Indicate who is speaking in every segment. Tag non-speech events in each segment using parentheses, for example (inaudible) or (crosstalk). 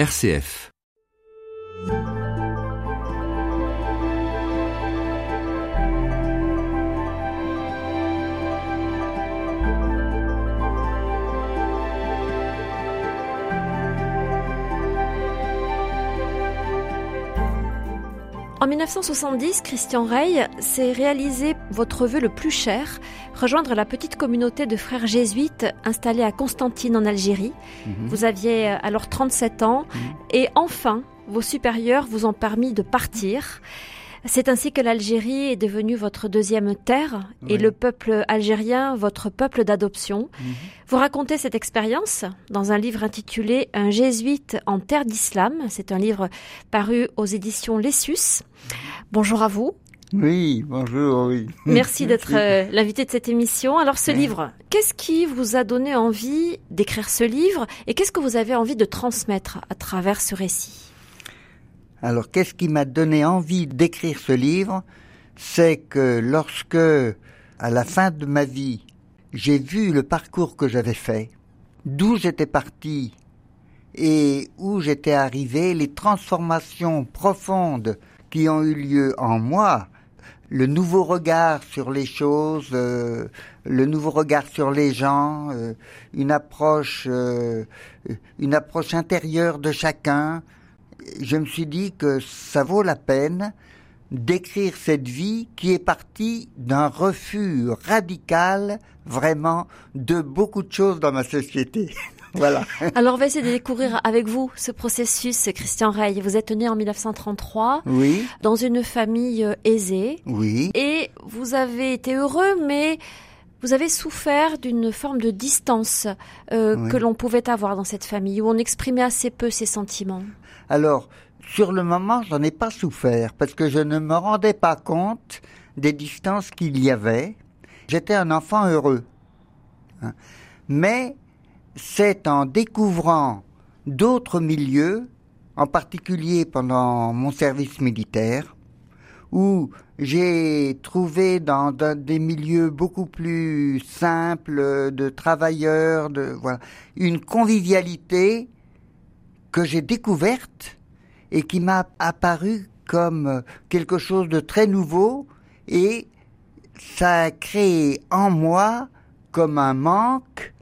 Speaker 1: RCF.
Speaker 2: En 1970, Christian Rey s'est réalisé votre vœu le plus cher, rejoindre la petite communauté de frères jésuites installés à Constantine en Algérie.
Speaker 3: Mhm.
Speaker 2: Vous aviez euh, alors 37 ans
Speaker 3: Mhm.
Speaker 2: et enfin, vos supérieurs vous ont permis de partir. C'est ainsi que l'Algérie est devenue votre deuxième terre et le peuple algérien votre peuple d'adoption.
Speaker 3: Mhm.
Speaker 2: Vous racontez cette expérience dans un livre intitulé Un jésuite en terre d'islam. C'est un livre paru aux éditions Lessus. Bonjour à vous.
Speaker 3: Oui, bonjour, oui. (laughs)
Speaker 2: Merci d'être euh, l'invité de cette émission. Alors ce
Speaker 3: Oui.
Speaker 2: livre, qu'est-ce qui vous a donné envie d'écrire ce livre et qu'est-ce que vous avez envie de transmettre à travers ce récit?
Speaker 3: Alors, qu'est-ce qui m'a donné envie d'écrire ce livre? C'est que lorsque, à la fin de ma vie, j'ai vu le parcours que j'avais fait, d'où j'étais parti et où j'étais arrivé, les transformations profondes qui ont eu lieu en moi, le nouveau regard sur les choses, euh, le nouveau regard sur les gens, euh, une approche, euh, une approche intérieure de chacun. Je me suis dit que ça vaut la peine d'écrire cette vie qui est partie d'un refus radical, vraiment, de beaucoup de choses dans ma société. (laughs) voilà.
Speaker 2: Alors on va essayer de découvrir avec vous ce processus, Christian Rey. Vous êtes né en 1933
Speaker 3: Oui,
Speaker 2: dans une famille euh, aisée
Speaker 3: oui,
Speaker 2: et vous avez été heureux, mais vous avez souffert d'une forme de distance euh,
Speaker 3: Oui.
Speaker 2: que l'on pouvait avoir dans cette famille, où on exprimait assez peu ses sentiments.
Speaker 3: Alors, sur le moment, j'en ai pas souffert parce que je ne me rendais pas compte des distances qu'il y avait. J'étais un enfant heureux. hein. Mais c'est en découvrant d'autres milieux, en particulier pendant mon service militaire, où j'ai trouvé dans, dans des milieux beaucoup plus simples de travailleurs, de voilà, une convivialité que j'ai découverte et qui m'a apparu comme quelque chose de très nouveau et ça a créé en moi comme un manque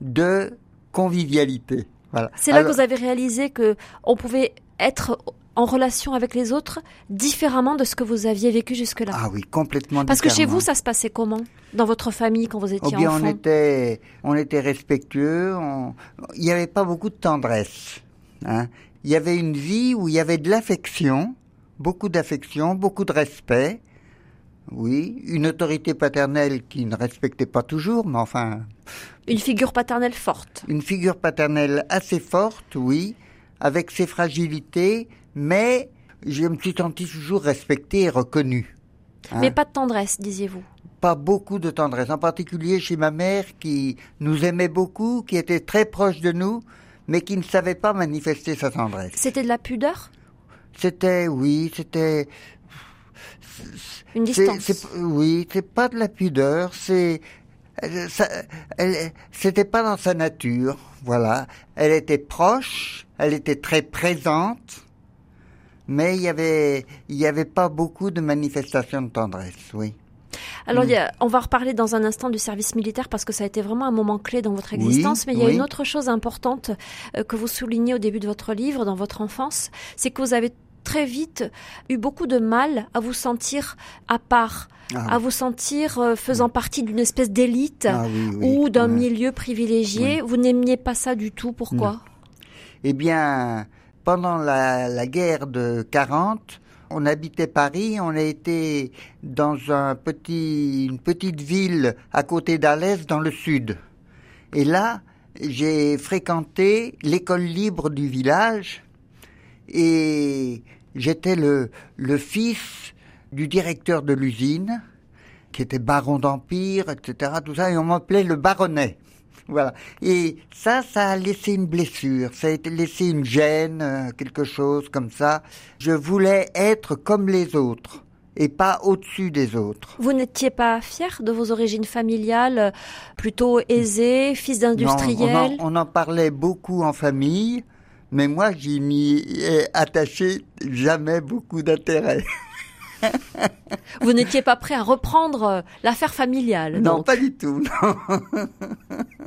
Speaker 3: de convivialité. Voilà.
Speaker 2: C'est là
Speaker 3: Alors-
Speaker 2: que vous avez réalisé que on pouvait être en relation avec les autres différemment de ce que vous aviez vécu jusque-là.
Speaker 3: Ah oui, complètement
Speaker 2: Parce que chez vous, ça se passait comment Dans votre famille, quand vous
Speaker 3: Oh
Speaker 2: étiez
Speaker 3: bien,
Speaker 2: enfant?
Speaker 3: on était, on était respectueux. on- Il n'y avait pas beaucoup de tendresse. Hein. Il y avait une vie où il y avait de l'affection, beaucoup d'affection, beaucoup de respect. Oui, une autorité paternelle qui ne respectait pas toujours, mais enfin,
Speaker 2: Une figure paternelle forte.
Speaker 3: une figure paternelle assez forte, oui, avec ses fragilités, mais je me suis senti toujours respecté et reconnu. hein.
Speaker 2: Mais pas de tendresse, disiez-vous?
Speaker 3: pas beaucoup de tendresse, en particulier chez ma mère qui nous aimait beaucoup, qui était très proche de nous, mais qui ne savait pas manifester sa tendresse.
Speaker 2: C'était de la pudeur?
Speaker 3: C'était, oui, c'était...
Speaker 2: Une distance
Speaker 3: oui, c'est pas de la pudeur, c'est... C'était pas dans sa nature, voilà. Elle était proche, elle était très présente, mais il y avait, il y avait pas beaucoup de manifestations de tendresse, oui.
Speaker 2: Alors,
Speaker 3: Mm.
Speaker 2: il y a- on va reparler dans un instant du service militaire parce que ça a été vraiment un moment clé dans votre
Speaker 3: Oui,
Speaker 2: existence. mais il y a
Speaker 3: oui.
Speaker 2: une autre chose importante euh, que vous soulignez au début de votre livre, dans votre enfance, c'est que vous avez très vite eu beaucoup de mal à vous sentir à part,
Speaker 3: Ah,
Speaker 2: à vous sentir euh, faisant partie d'une espèce d'élite
Speaker 3: ah oui,
Speaker 2: ou d'un milieu privilégié. Vous n'aimiez pas ça du tout. Pourquoi?
Speaker 3: Eh bien, pendant la, la guerre de 40, on habitait Paris, on a été dans une petite ville à côté d'Alès dans le sud. Et là, j'ai fréquenté l'école libre du village et j'étais le, le fils du directeur de l'usine qui était baron d'Empire, etc., tout ça, et on m'appelait le baronnet. Voilà. Et ça, ça a laissé une blessure, ça a laissé une gêne, euh, quelque chose comme ça. Je voulais être comme les autres et pas au-dessus des autres.
Speaker 2: Vous n'étiez pas fier de vos origines familiales, euh, plutôt aisées, fils
Speaker 3: Non,
Speaker 2: d'industriels
Speaker 3: on, en, on en parlait beaucoup en famille, Mais moi, j'y n'y ai attaché jamais beaucoup d'intérêt.
Speaker 2: Vous n'étiez pas prêt à reprendre euh, l'affaire familiale
Speaker 3: Non,
Speaker 2: donc.
Speaker 3: pas du tout. Non.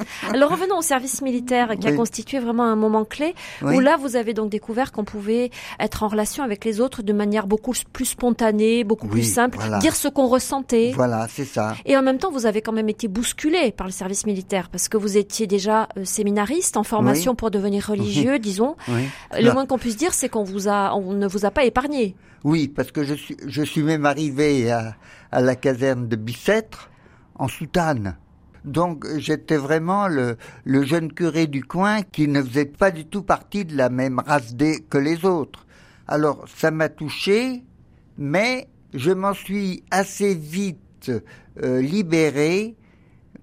Speaker 3: (laughs)
Speaker 2: Alors revenons au service militaire qui a constitué vraiment un moment clé
Speaker 3: Oui.
Speaker 2: où là vous avez donc découvert qu'on pouvait être en relation avec les autres de manière beaucoup plus spontanée, beaucoup plus simple,
Speaker 3: voilà.
Speaker 2: dire ce qu'on ressentait.
Speaker 3: Voilà, c'est ça.
Speaker 2: Et en même temps, vous avez quand même été bousculé par le service militaire parce que vous étiez déjà euh, séminariste en formation pour devenir religieux, disons. (laughs)
Speaker 3: Oui.
Speaker 2: Le moins qu'on puisse dire, c'est qu'on vous a, on ne vous a pas épargné.
Speaker 3: Oui, parce que je suis, je suis même arrivé à, à la caserne de Bicêtre en soutane. Donc j'étais vraiment le, le jeune curé du coin qui ne faisait pas du tout partie de la même race que les autres. Alors ça m'a touché, mais je m'en suis assez vite euh, libéré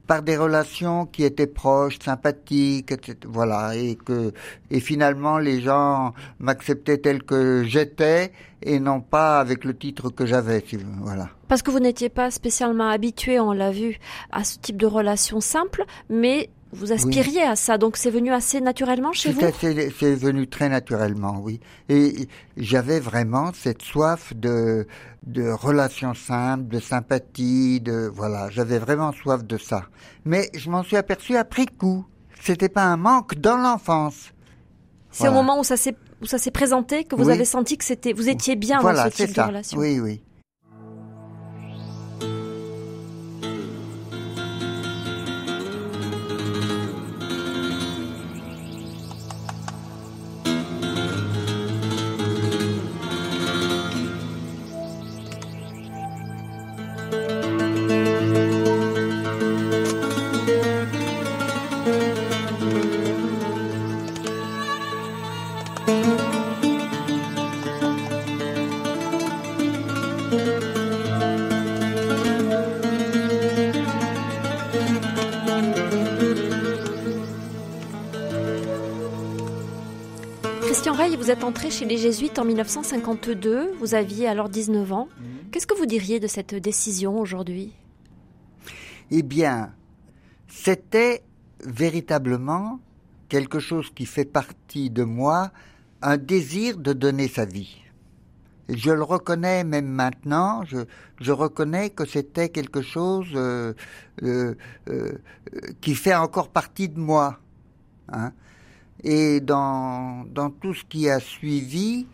Speaker 3: par des relations qui étaient proches, sympathiques, etc. Voilà, et que et finalement les gens m'acceptaient tel que j'étais et non pas avec le titre que j'avais. Voilà.
Speaker 2: Parce que vous n'étiez pas spécialement habitué, on l'a vu, à ce type de relation simple, mais vous aspiriez à ça, donc c'est venu assez naturellement chez vous.
Speaker 3: C'est venu très naturellement, oui. Et j'avais vraiment cette soif de de relations simples, de sympathie, de voilà. J'avais vraiment soif de ça. Mais je m'en suis aperçu après coup. C'était pas un manque dans l'enfance.
Speaker 2: C'est au moment où ça s'est où ça s'est présenté que vous
Speaker 3: Oui.
Speaker 2: avez senti que c'était vous étiez bien
Speaker 3: voilà,
Speaker 2: dans ce type
Speaker 3: ça.
Speaker 2: de relation.
Speaker 3: Oui, oui.
Speaker 2: Êtes entré chez les Jésuites en 1952. Vous aviez alors 19 ans. Qu'est-ce que vous diriez de cette décision aujourd'hui?
Speaker 3: Eh bien, c'était véritablement quelque chose qui fait partie de moi, un désir de donner sa vie. Et je le reconnais même maintenant, je, je reconnais que c'était quelque chose euh, euh, euh, qui fait encore partie de moi. hein. Et dans, dans tout ce qui a suivi,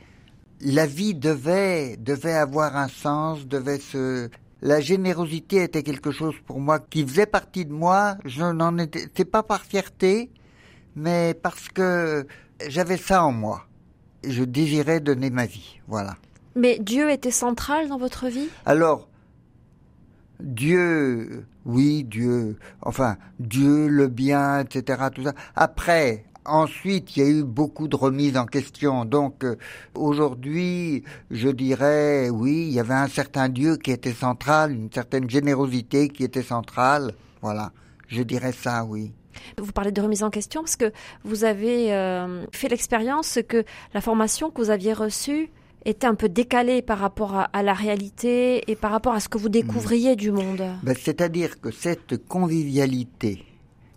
Speaker 3: la vie devait, devait avoir un sens, devait se... La générosité était quelque chose pour moi qui faisait partie de moi. Je n'en étais c'est pas par fierté, mais parce que j'avais ça en moi. Je désirais donner ma vie. Voilà.
Speaker 2: Mais Dieu était central dans votre vie?
Speaker 3: Alors, Dieu, oui, Dieu, enfin, Dieu, le bien, etc., tout ça. Après, ensuite, il y a eu beaucoup de remises en question. Donc, euh, aujourd'hui, je dirais, oui, il y avait un certain Dieu qui était central, une certaine générosité qui était centrale. Voilà, je dirais ça, oui.
Speaker 2: Vous parlez de remise en question parce que vous avez euh, fait l'expérience que la formation que vous aviez reçue était un peu décalée par rapport à, à la réalité et par rapport à ce que vous découvriez du monde.
Speaker 3: Ben, C'est-à-dire que cette convivialité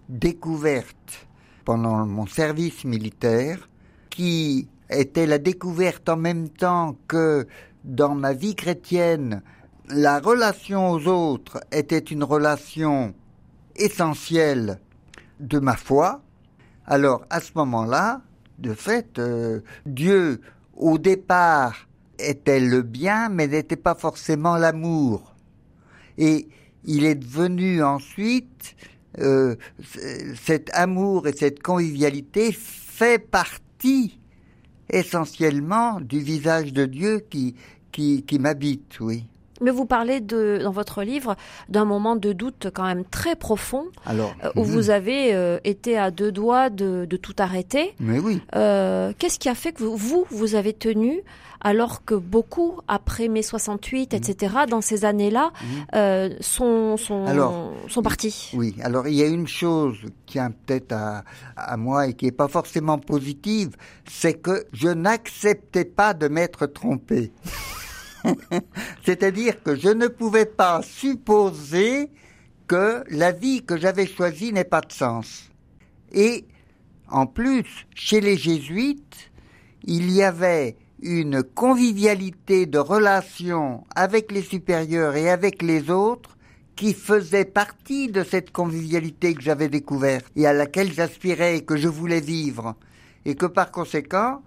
Speaker 3: découverte pendant mon service militaire, qui était la découverte en même temps que dans ma vie chrétienne, la relation aux autres était une relation essentielle de ma foi, alors à ce moment-là, de fait, euh, Dieu, au départ, était le bien, mais n'était pas forcément l'amour. Et il est devenu ensuite, euh, cet amour et cette convivialité fait partie essentiellement du visage de Dieu qui, qui, qui m'habite, oui.
Speaker 2: Mais vous parlez de, dans votre livre d'un moment de doute quand même très profond
Speaker 3: Alors,
Speaker 2: euh, où
Speaker 3: mhm.
Speaker 2: vous avez euh, été à deux doigts de, de tout arrêter.
Speaker 3: mais oui,
Speaker 2: Euh, Qu'est-ce qui a fait que vous, vous, vous avez tenu alors que beaucoup, après mai 68, etc., dans ces années-là, euh, sont, sont,
Speaker 3: Alors,
Speaker 2: sont partis
Speaker 3: Oui, alors il y a une chose qui tient peut-être à, à moi et qui n'est pas forcément positive, c'est que je n'acceptais pas de m'être trompé. (laughs) C'est-à-dire que je ne pouvais pas supposer que la vie que j'avais choisie n'ait pas de sens. Et en plus, chez les jésuites, il y avait une convivialité de relations avec les supérieurs et avec les autres qui faisait partie de cette convivialité que j'avais découverte et à laquelle j'aspirais et que je voulais vivre. Et que par conséquent,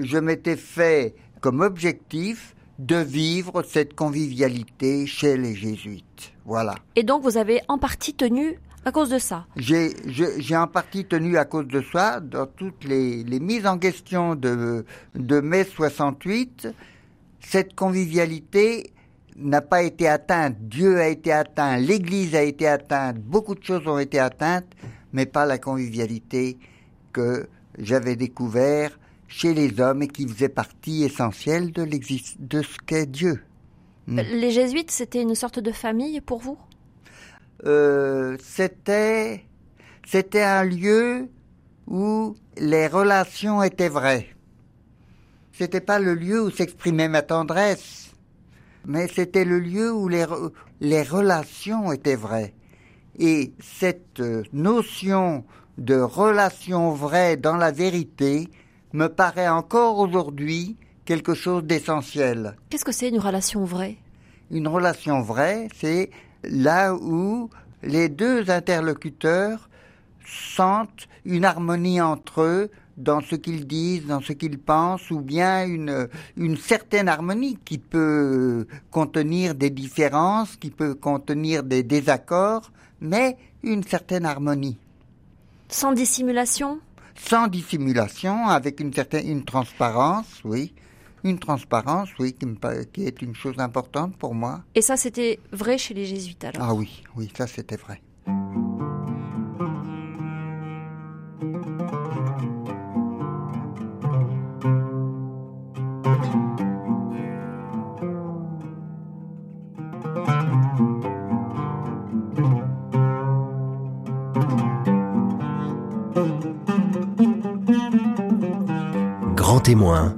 Speaker 3: je m'étais fait comme objectif de vivre cette convivialité chez les jésuites. Voilà.
Speaker 2: Et donc vous avez en partie tenu à cause de ça
Speaker 3: J'ai en partie tenu à cause de ça dans toutes les, les mises en question de, de mai 68. Cette convivialité n'a pas été atteinte. Dieu a été atteint, l'Église a été atteinte, beaucoup de choses ont été atteintes, mais pas la convivialité que j'avais découvert chez les hommes et qui faisait partie essentielle de, de ce qu'est Dieu.
Speaker 2: Hmm. Les jésuites, c'était une sorte de famille pour vous?
Speaker 3: Euh, C'était c'était un lieu où les relations étaient vraies. C'était pas le lieu où s'exprimait ma tendresse, mais c'était le lieu où les, les relations étaient vraies. Et cette notion de relation vraie dans la vérité me paraît encore aujourd'hui quelque chose d'essentiel.
Speaker 2: Qu'est-ce que c'est une relation vraie?
Speaker 3: Une relation vraie, c'est là où les deux interlocuteurs sentent une harmonie entre eux dans ce qu'ils disent, dans ce qu'ils pensent, ou bien une, une certaine harmonie qui peut contenir des différences, qui peut contenir des désaccords, mais une certaine harmonie.
Speaker 2: Sans dissimulation?
Speaker 3: Sans dissimulation, avec une certaine une transparence, oui. Une transparence, oui, qui, me, qui est une chose importante pour moi.
Speaker 2: Et ça, c'était vrai chez les jésuites alors?
Speaker 3: Ah oui, oui, ça c'était vrai.
Speaker 2: témoin,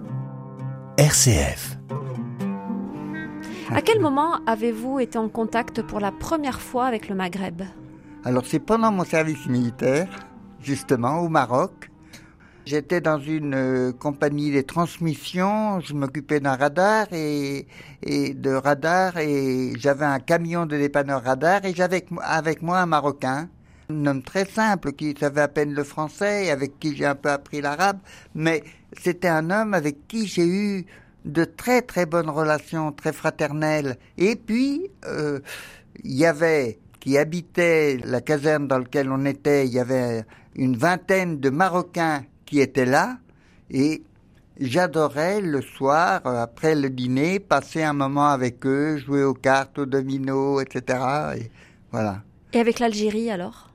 Speaker 2: RCF. À quel moment avez-vous été en contact pour la première fois avec le Maghreb?
Speaker 3: Alors c'est pendant mon service militaire, justement, au Maroc. J'étais dans une euh, compagnie de transmission, je m'occupais d'un radar et, de radar et j'avais un camion de dépanneur radar et j'avais avec moi un Marocain un homme très simple qui savait à peine le français avec qui j'ai un peu appris l'arabe, mais c'était un homme avec qui j'ai eu de très très bonnes relations, très fraternelles. Et puis, euh, il y avait, qui habitait la caserne dans laquelle on était, il y avait une vingtaine de Marocains qui étaient là, et j'adorais le soir, après le dîner, passer un moment avec eux, jouer aux cartes, aux dominos, etc. Et voilà.
Speaker 2: Et avec l'Algérie alors?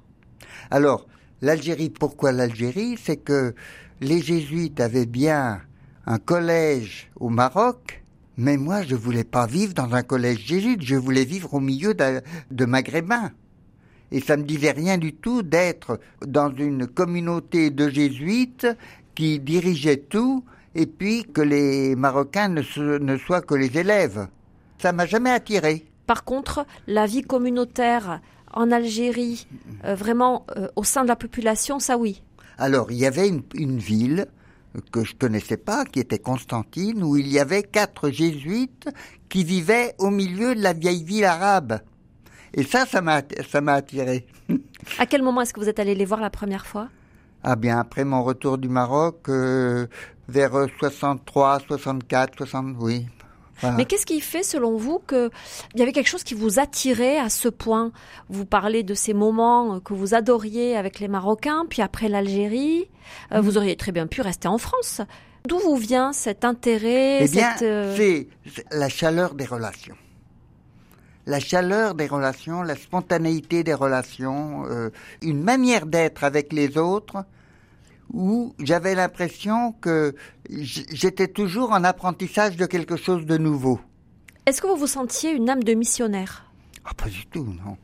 Speaker 3: Alors, l'Algérie, pourquoi l'Algérie? C'est que les jésuites avaient bien un collège au Maroc, mais moi, je voulais pas vivre dans un collège jésuite, je voulais vivre au milieu de, maghrébins. Et ça me disait rien du tout d'être dans une communauté de jésuites qui dirigeait tout, et puis que les Marocains ne, ne soient que les élèves. Ça m'a jamais attiré.
Speaker 2: Par contre, la vie communautaire en Algérie, euh, vraiment euh, au sein de la population, ça oui.
Speaker 3: Alors, il y avait une, ville que je connaissais pas, qui était Constantine, où il y avait quatre jésuites qui vivaient au milieu de la vieille ville arabe. Et ça, ça m'a, ça m'a attiré.
Speaker 2: à quel moment est-ce que vous êtes allé les voir la première fois?
Speaker 3: Ah bien, après mon retour du Maroc, euh, vers 63, 64, 60, oui,
Speaker 2: mais qu'est-ce qui fait, selon vous, qu'il y avait quelque chose qui vous attirait à ce point? Vous parlez de ces moments que vous adoriez avec les Marocains, puis après l'Algérie. Euh, mhm. Vous auriez très bien pu rester en France. D'où vous vient cet intérêt
Speaker 3: Eh bien, euh, c'est la chaleur des relations. La chaleur des relations, la spontanéité des relations, euh, une manière d'être avec les autres où j'avais l'impression que j'étais toujours en apprentissage de quelque chose de nouveau.
Speaker 2: Est-ce que vous vous sentiez une âme de missionnaire?
Speaker 3: Ah, Pas du tout, non.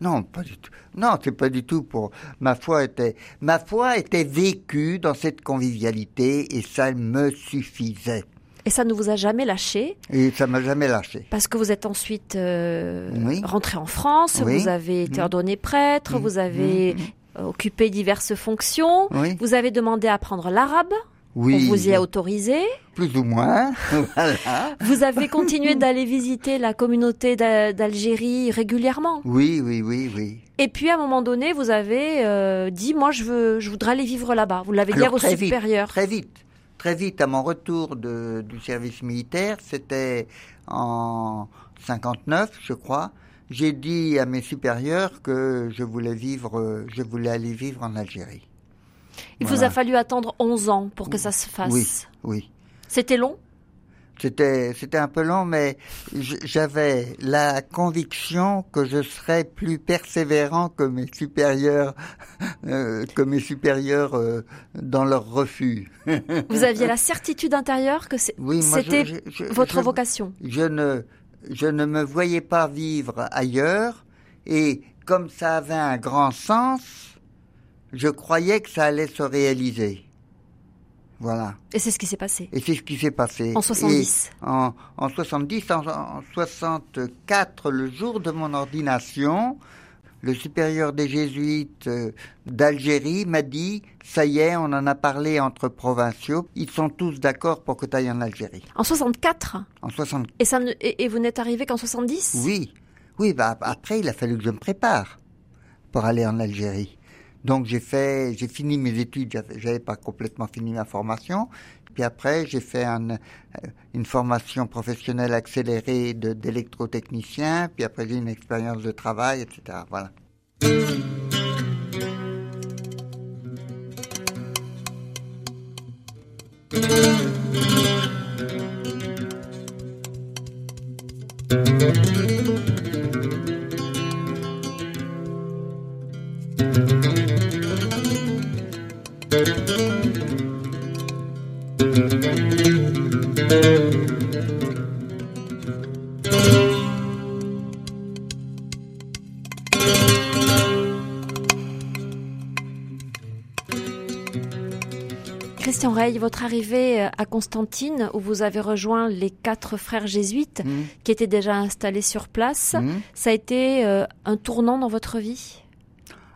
Speaker 3: Non, pas du tout. Non, c'est pas du tout pour ma foi était ma foi était vécue dans cette convivialité et ça me suffisait.
Speaker 2: Et ça ne vous a jamais lâché?
Speaker 3: Et ça m'a jamais lâché.
Speaker 2: Parce que vous êtes ensuite euh, rentré en France, vous avez été mm. ordonné prêtre, mm. vous avez mm. Occupé diverses fonctions.
Speaker 3: Oui.
Speaker 2: Vous avez demandé à apprendre l'arabe.
Speaker 3: Oui.
Speaker 2: On vous y a autorisé.
Speaker 3: Plus ou moins. (laughs) voilà.
Speaker 2: Vous avez continué d'aller visiter la communauté d'A- d'Algérie régulièrement.
Speaker 3: Oui, oui, oui, oui.
Speaker 2: Et puis à un moment donné, vous avez euh, dit moi je veux, je voudrais aller vivre là-bas. Vous l'avez dit à vos
Speaker 3: très vite. Très vite. Très vite, à mon retour de, du service militaire, c'était en 59, je crois. J'ai dit à mes supérieurs que je voulais vivre, euh, je voulais aller vivre en Algérie.
Speaker 2: Il vous a fallu attendre 11 ans pour que ça se fasse.
Speaker 3: Oui, oui.
Speaker 2: C'était long?
Speaker 3: C'était, c'était un peu long, mais j'avais la conviction que je serais plus persévérant que mes supérieurs, (laughs) euh, que mes supérieurs euh, dans leur refus.
Speaker 2: Vous aviez (laughs) la certitude intérieure que
Speaker 3: Oui,
Speaker 2: c'était votre
Speaker 3: je-
Speaker 2: vocation?
Speaker 3: je ne, je ne me voyais pas vivre ailleurs et comme ça avait un grand sens, je croyais que ça allait se réaliser. Voilà.
Speaker 2: Et c'est ce qui s'est passé.
Speaker 3: Et c'est ce qui s'est passé.
Speaker 2: En 70.
Speaker 3: Et en, en 70, en, en 64, le jour de mon ordination, le supérieur des jésuites euh, d'Algérie m'a dit, ça y est, on en a parlé entre provinciaux, ils sont tous d'accord pour que tu ailles en Algérie.
Speaker 2: En 64
Speaker 3: En 60,
Speaker 2: et, ça ne- et, et vous n'êtes arrivé qu'en 70
Speaker 3: oui, oui, bah après il a fallu que je me prépare pour aller en Algérie. Donc j'ai fait, j'ai fini mes études, j'avais- pas complètement fini ma formation. Puis après j'ai fait euh, une formation professionnelle accélérée d'électrotechnicien. Puis après j'ai une expérience de travail, etc. Voilà.
Speaker 2: Christian Rey, votre arrivée euh, à Constantine, où vous avez rejoint les quatre frères jésuites
Speaker 3: Mhm.
Speaker 2: qui étaient déjà installés sur place,
Speaker 3: Mhm.
Speaker 2: ça a été euh, un tournant dans votre vie?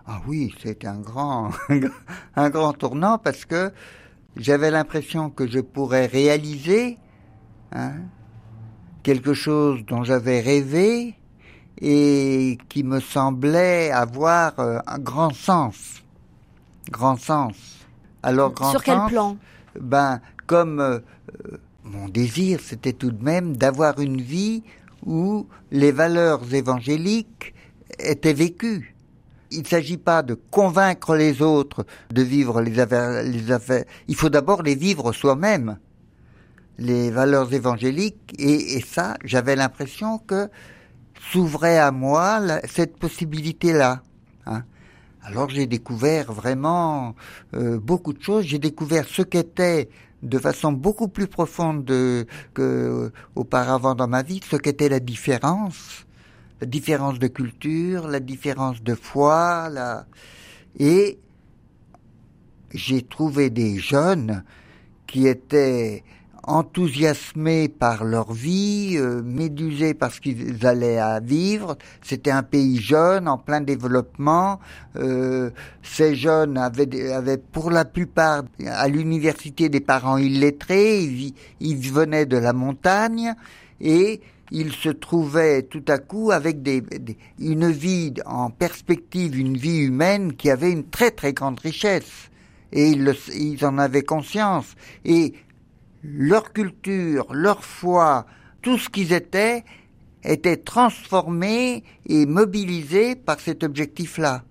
Speaker 3: Ah oui, c'était un grand, (laughs) un grand tournant parce que j'avais l'impression que je pourrais réaliser hein, quelque chose dont j'avais rêvé et qui me semblait avoir euh, un grand sens. Grand sens. Alors, grand
Speaker 2: Sur quel plan?
Speaker 3: ben, comme euh, euh, mon désir, c'était tout de même d'avoir une vie où les valeurs évangéliques étaient vécues. Il ne s'agit pas de convaincre les autres de vivre les affaires. Les affaires. Il faut d'abord les vivre soi-même, les valeurs évangéliques. Et, et ça, j'avais l'impression que s'ouvrait à moi la- cette possibilité-là. hein. Alors j'ai découvert vraiment euh, beaucoup de choses. J'ai découvert ce qu'était de façon beaucoup plus profonde de, que auparavant dans ma vie, ce qu'était la différence, la différence de culture, la différence de foi, et j'ai trouvé des jeunes qui étaient enthousiasmés par leur vie, euh, médusés par ce qu'ils allaient à vivre. C'était un pays jeune, en plein développement. Euh, ces jeunes avaient, avaient pour la plupart à l'université des parents illettrés. Ils, ils venaient de la montagne et ils se trouvaient tout à coup avec des, des- une vie en perspective, une vie humaine qui avait une très très grande richesse. Et ils, le- ils en avaient conscience. Et leur culture, leur foi, tout ce qu'ils étaient, était transformé et mobilisé par cet objectif-là.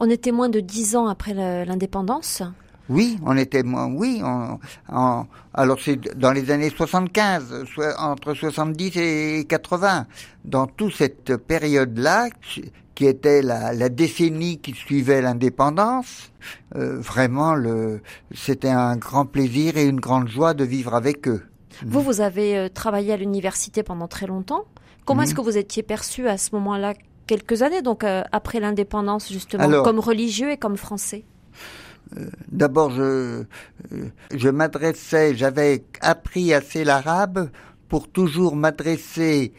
Speaker 2: On était moins de dix ans après l'indépendance?
Speaker 3: Oui, on était moins, oui, on- alors c'est dans les années 75, soit entre 70 et 80, dans toute cette période-là, qui était la, la décennie qui suivait l'indépendance, euh, vraiment, le, c'était un grand plaisir et une grande joie de vivre avec eux.
Speaker 2: Vous, vous avez euh, travaillé à l'université pendant très longtemps. Comment
Speaker 3: Mhm.
Speaker 2: est-ce que vous étiez perçu à ce moment-là, quelques années, donc euh, après l'indépendance, justement,
Speaker 3: Alors-
Speaker 2: comme religieux et comme français?
Speaker 3: D'abord, je, je m'adressais, j'avais appris assez l'arabe pour toujours m'adresser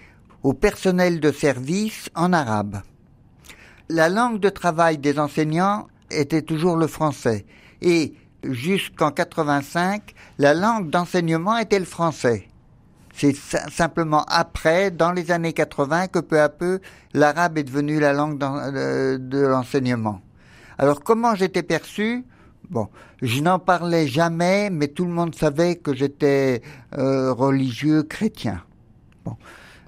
Speaker 3: au personnel de service en arabe. La langue de travail des enseignants était toujours le français. Et jusqu'en 85, la langue d'enseignement était le français. C'est simplement après, dans les années 80, que peu à peu, l'arabe est devenu la langue euh, de l'enseignement. Alors comment j'étais perçu? Bon, je n'en parlais jamais, mais tout le monde savait que j'étais euh, religieux chrétien. Bon,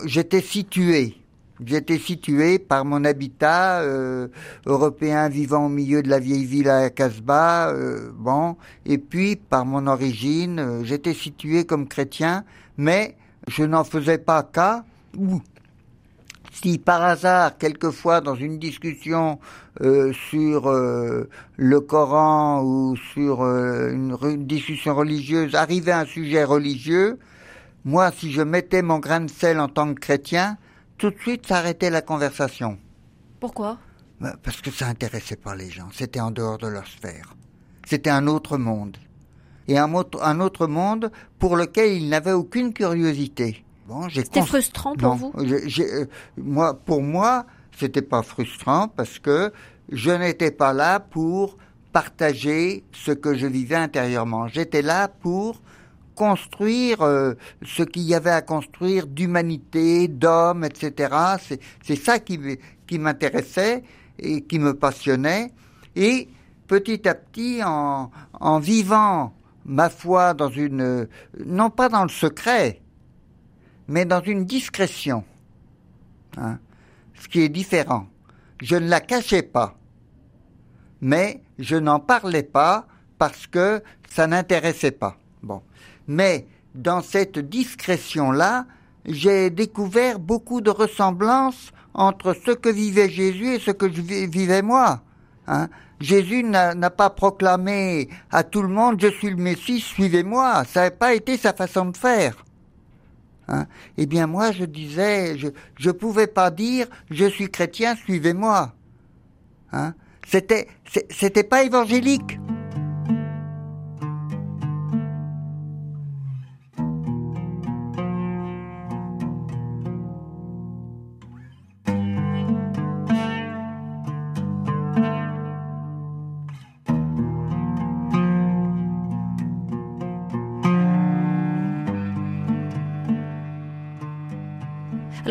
Speaker 3: j'étais situé. J'étais situé par mon habitat euh, européen vivant au milieu de la vieille ville à Casbah, euh, bon, et puis par mon origine, j'étais situé comme chrétien, mais je n'en faisais pas cas. Ou si par hasard, quelquefois, dans une discussion euh, sur euh, le Coran ou sur euh, une, discussion religieuse, arrivait un sujet religieux, moi, si je mettais mon grain de sel en tant que chrétien, tout de suite, ça arrêtait la conversation.
Speaker 2: Pourquoi?
Speaker 3: Bah, Parce que ça intéressait pas les gens. C'était en dehors de leur sphère. C'était un autre monde. Et un autre monde pour lequel ils n'avaient aucune curiosité.
Speaker 2: C'était frustrant pour vous?
Speaker 3: euh, Moi, pour moi, c'était pas frustrant parce que je n'étais pas là pour partager ce que je vivais intérieurement. J'étais là pour construire euh, ce qu'il y avait à construire d'humanité, d'hommes, etc. C'est ça qui, m'intéressait et qui me passionnait. Et petit à petit, en, en vivant ma foi dans une, non pas dans le secret, mais dans une discrétion. Hein, ce qui est différent. Je ne la cachais pas, mais je n'en parlais pas parce que ça n'intéressait pas. Mais dans cette discrétion-là, j'ai découvert beaucoup de ressemblances entre ce que vivait Jésus et ce que je vivais moi. Hein. Jésus n'a pas proclamé à tout le monde je suis le Messie, suivez-moi. Ça n'a pas été sa façon de faire. Hein. eh bien moi je disais, je ne pouvais pas dire je suis chrétien, suivez-moi. Hein. C'était c'était pas évangélique.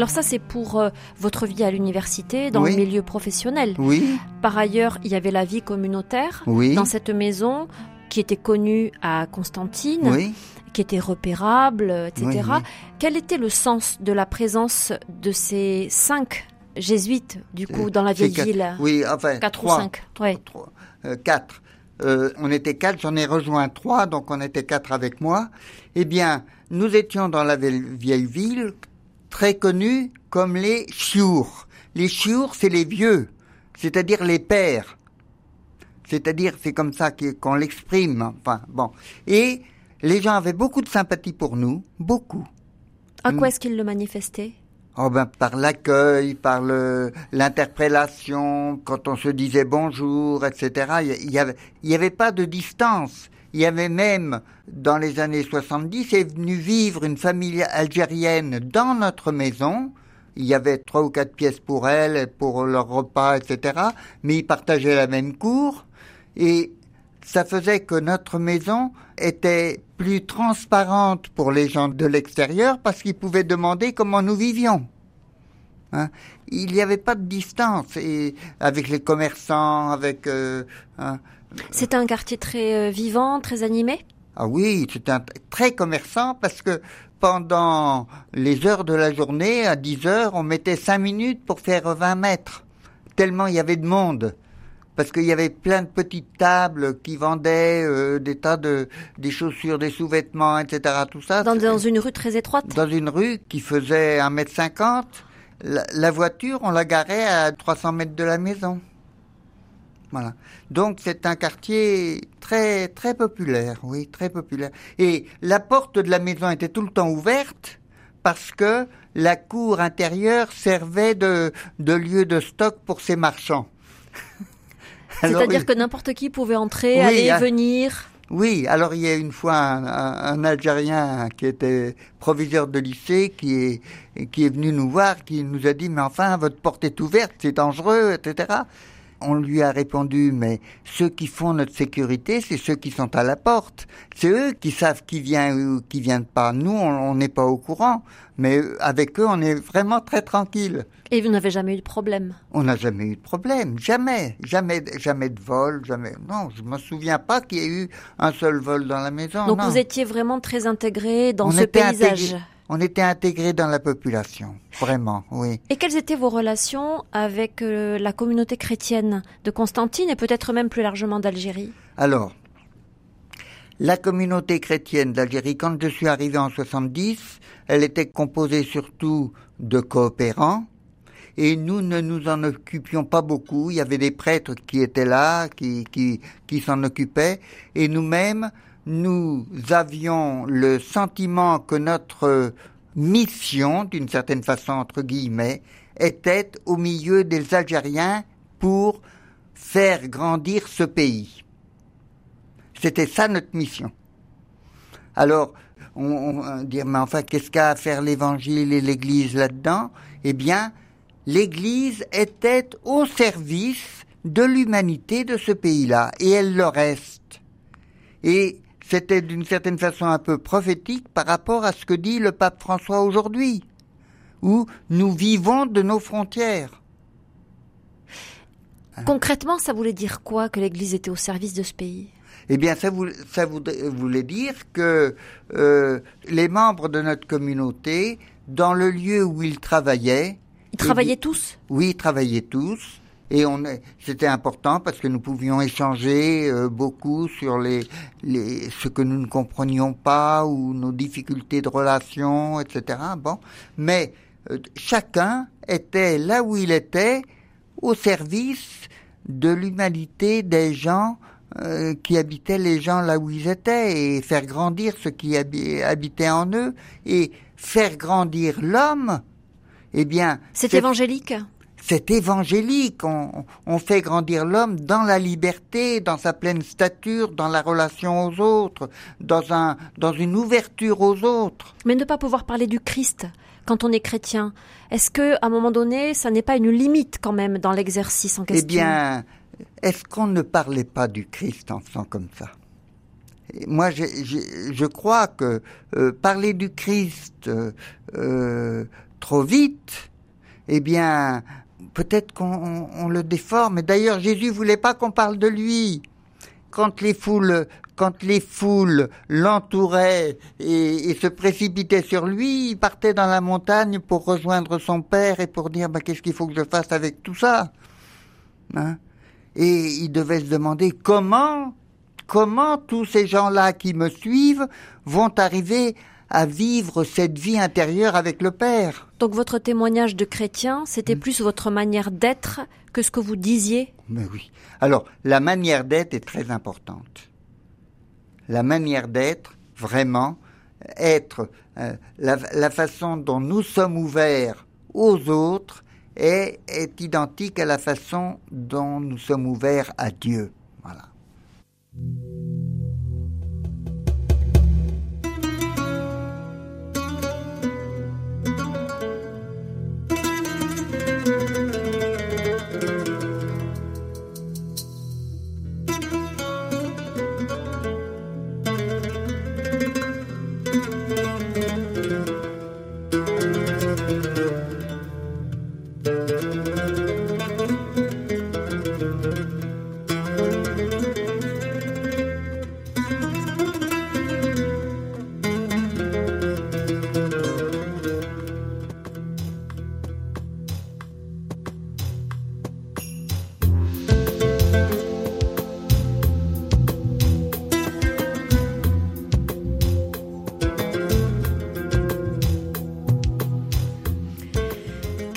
Speaker 2: Alors ça, c'est pour euh, votre vie à l'université, dans le milieu professionnel.
Speaker 3: Oui.
Speaker 2: Par ailleurs, il y avait la vie communautaire
Speaker 3: oui.
Speaker 2: dans cette maison qui était connue à Constantine. qui était repérable, etc. Quel était le sens de la présence de ces cinq jésuites, du coup, dans la vieille ville?
Speaker 3: Oui, enfin,
Speaker 2: quatre ou cinq.
Speaker 3: Euh, quatre. Euh, on était quatre, j'en ai rejoint trois, donc on était quatre avec moi. Eh bien, nous étions dans la vieille ville, très connus comme les chiours. Les chiours, c'est les vieux, c'est-à-dire les pères. C'est-à-dire, c'est comme ça qu'on l'exprime. Enfin, bon. Et les gens avaient beaucoup de sympathie pour nous, beaucoup.
Speaker 2: À quoi est-ce qu'ils le manifestaient?
Speaker 3: Oh ben par l'accueil, par l'interpellation, quand on se disait bonjour, etc. Il y avait, il y avait pas de distance. Il y avait même, dans les années 70, est venu vivre une famille algérienne dans notre maison. Il y avait trois ou quatre pièces pour elle, pour leur repas, etc. Mais ils partageaient la même cour. Et ça faisait que notre maison était plus transparente pour les gens de l'extérieur parce qu'ils pouvaient demander comment nous vivions. Hein? Il n'y avait pas de distance et avec les commerçants, avec euh,
Speaker 2: hein, c'est un quartier très euh, vivant, très animé?
Speaker 3: Ah oui, c'est un très commerçant parce que pendant les heures de la journée, à 10 heures, on mettait 5 minutes pour faire 20 mètres. Tellement il y avait de monde. Parce qu'il y avait plein de petites tables qui vendaient euh, des tas de des chaussures, des sous-vêtements, etc. Tout ça.
Speaker 2: Dans, dans, une rue très étroite?
Speaker 3: Dans une rue qui faisait 1 mètre 50. la voiture, on la garait à 300 mètres de la maison. Voilà. Donc c'est un quartier très très populaire, oui, très populaire. Et la porte de la maison était tout le temps ouverte parce que la cour intérieure servait de, de lieu de stock pour ces marchands. (laughs)
Speaker 2: C'est-à-dire que n'importe qui pouvait entrer, aller, venir.
Speaker 3: Oui, alors il y a une fois un, un, Algérien qui était proviseur de lycée qui est, qui est venu nous voir, qui nous a dit mais enfin votre porte est ouverte, c'est dangereux, etc. on lui a répondu, mais ceux qui font notre sécurité, c'est ceux qui sont à la porte. C'est eux qui savent qui vient ou qui vient pas. Nous, on n'est pas au courant. Mais avec eux, on est vraiment très tranquille.
Speaker 2: Et vous n'avez jamais eu de problème?
Speaker 3: On n'a jamais eu de problème. Jamais. Jamais, jamais de vol. Jamais. Non, je me souviens pas qu'il y ait eu un seul vol dans la maison.
Speaker 2: Donc vous étiez vraiment très intégré dans ce paysage
Speaker 3: on était intégrés dans la population, vraiment, oui.
Speaker 2: Et quelles étaient vos relations avec euh, la communauté chrétienne de Constantine et peut-être même plus largement d'Algérie?
Speaker 3: Alors, la communauté chrétienne d'Algérie, quand je suis arrivé en 70, elle était composée surtout de coopérants, et nous ne nous en occupions pas beaucoup. Il y avait des prêtres qui étaient là, qui, qui, qui s'en occupaient, et nous-mêmes, nous avions le sentiment que notre mission, d'une certaine façon entre guillemets, était au milieu des Algériens pour faire grandir ce pays. C'était ça notre mission. Alors, on, on dire, mais enfin, qu'est-ce qu'a à faire l'Évangile et l'Église là-dedans? Eh bien, l'Église était au service de l'humanité de ce pays-là, et elle le reste. Et c'était d'une certaine façon un peu prophétique par rapport à ce que dit le pape François aujourd'hui, où nous vivons de nos frontières.
Speaker 2: Concrètement, ça voulait dire quoi que l'Église était au service de ce pays?
Speaker 3: Eh bien, ça, ça voulait dire que euh, les membres de notre communauté, dans le lieu où ils travaillaient...
Speaker 2: Ils travaillaient tous?
Speaker 3: Oui, ils travaillaient tous et on c'était important parce que nous pouvions échanger euh, beaucoup sur les, les ce que nous ne comprenions pas ou nos difficultés de relation, etc. Bon, mais euh, chacun était là où il était au service de l'humanité des gens euh, qui habitaient les gens là où ils étaient et faire grandir ce qui habitait en eux et faire grandir l'homme. Eh bien,
Speaker 2: c'est évangélique?
Speaker 3: C'est évangélique. On, fait grandir l'homme dans la liberté, dans sa pleine stature, dans la relation aux autres, dans, un, dans une ouverture aux autres.
Speaker 2: Mais ne pas pouvoir parler du Christ quand on est chrétien, est-ce que à un moment donné, ça n'est pas une limite quand même dans l'exercice en question?
Speaker 3: Eh bien, est-ce qu'on ne parlait pas du Christ en faisant comme ça? Moi, je, je, crois que euh, parler du Christ euh, euh, trop vite, eh bien, peut-être qu'on le déforme. D'ailleurs, Jésus voulait pas qu'on parle de lui. Quand les foules, quand les foules l'entouraient et, se précipitaient sur lui, il partait dans la montagne pour rejoindre son père et pour dire bah, qu'est-ce qu'il faut que je fasse avec tout ça? Hein? Et il devait se demander comment, comment tous ces gens-là qui me suivent vont arriver à vivre cette vie intérieure avec le Père.
Speaker 2: Donc votre témoignage de chrétien, c'était mm. plus votre manière d'être que ce que vous disiez?
Speaker 3: Mais oui. Alors, la manière d'être est très importante. La manière d'être, vraiment, être, euh, la, la, façon dont nous sommes ouverts aux autres est, est identique à la façon dont nous sommes ouverts à Dieu. Voilà.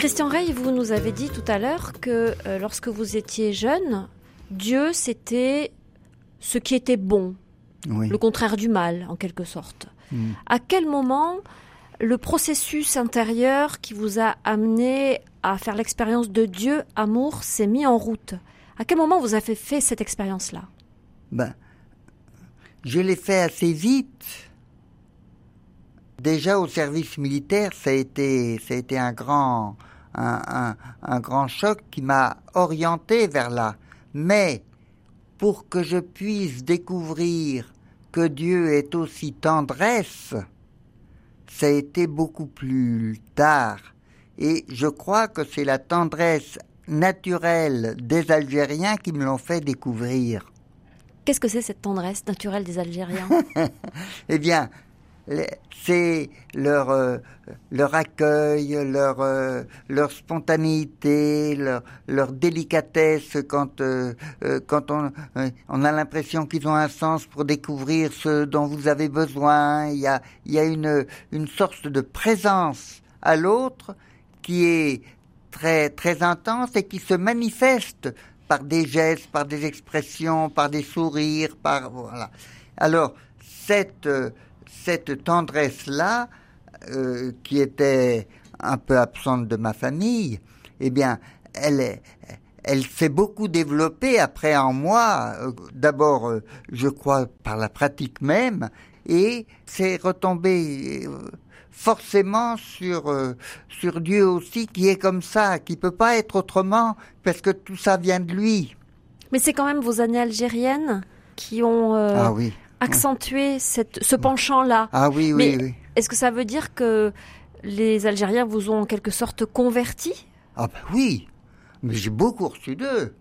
Speaker 2: Vous nous avez dit tout à l'heure que euh, lorsque vous étiez jeune, Dieu c'était ce qui était bon, le contraire du mal en quelque sorte. Mm. À quel moment le processus intérieur qui vous a amené à faire l'expérience de Dieu, amour, s'est mis en route? À quel moment vous avez fait cette expérience-là?
Speaker 3: Ben, je l'ai fait assez vite. Déjà au service militaire, ça a été, ça a été un grand, un, un grand choc qui m'a orienté vers là. Mais pour que je puisse découvrir que Dieu est aussi tendresse, ça a été beaucoup plus tard. Et je crois que c'est la tendresse naturelle des Algériens qui me l'ont fait découvrir.
Speaker 2: Qu'est-ce que c'est cette tendresse naturelle des Algériens? (laughs)
Speaker 3: Eh bien, c'est leur euh, leur accueil, leur euh, leur spontanéité, leur leur délicatesse quand euh, quand on on a l'impression qu'ils ont un sens pour découvrir ce dont vous avez besoin. Il y a il y a une une sorte de présence à l'autre qui est très très intense et qui se manifeste par des gestes, par des expressions, par des sourires, par voilà. Alors cette cette tendresse-là, euh, qui était un peu absente de ma famille, eh bien, elle, elle s'est beaucoup développée après en moi. Euh, d'abord, euh, je crois par la pratique même, et c'est retombé forcément sur sur Dieu aussi, qui est comme ça, qui peut pas être autrement, parce que tout ça vient de lui.
Speaker 2: Mais c'est quand même vos années algériennes qui ont
Speaker 3: ah oui
Speaker 2: accentuer cette, ce penchant-là.
Speaker 3: Ah oui, oui, oui.
Speaker 2: Est-ce que ça veut dire que les Algériens vous ont en quelque sorte converti?
Speaker 3: Ah ben oui, mais j'ai beaucoup reçu d'eux.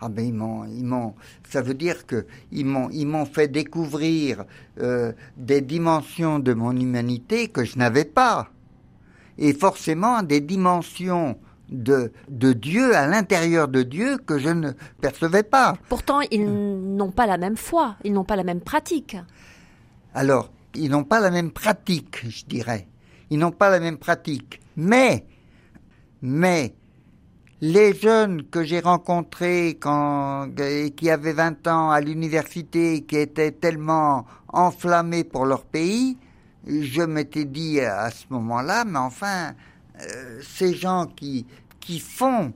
Speaker 3: Ah ben ils m'ont, ils m'ont, ça veut dire que ils m'ont, ils m'ont fait découvrir euh, des dimensions de mon humanité que je n'avais pas, et forcément des dimensions de, de Dieu à l'intérieur de Dieu que je ne percevais pas.
Speaker 2: Pourtant, ils n'ont pas la même foi, ils n'ont pas la même pratique.
Speaker 3: Alors, ils n'ont pas la même pratique, je dirais. Ils n'ont pas la même pratique. Mais, mais, les jeunes que j'ai rencontrés quand, qui avaient 20 ans à l'université, qui étaient tellement enflammés pour leur pays, je m'étais dit à ce moment-là, mais enfin, euh, ces gens qui, qui font,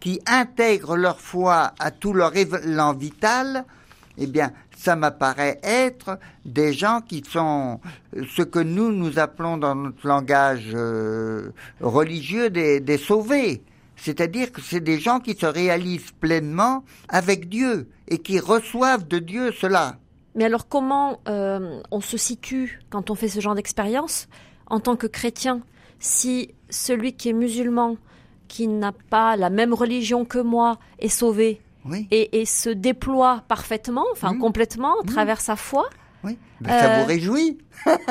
Speaker 3: qui intègrent leur foi à tout leur élan vital, eh bien, ça m'apparaît être des gens qui sont ce que nous nous appelons dans notre langage euh, religieux des, des sauvés. C'est-à-dire que c'est des gens qui se réalisent pleinement avec Dieu et qui reçoivent de Dieu cela.
Speaker 2: Mais alors comment euh, on se situe quand on fait ce genre d'expérience en tant que chrétien si celui qui est musulman, qui n'a pas la même religion que moi, est sauvé et, se déploie parfaitement, enfin complètement, à travers sa foi.
Speaker 3: Oui, ben, ça vous euh, réjouit.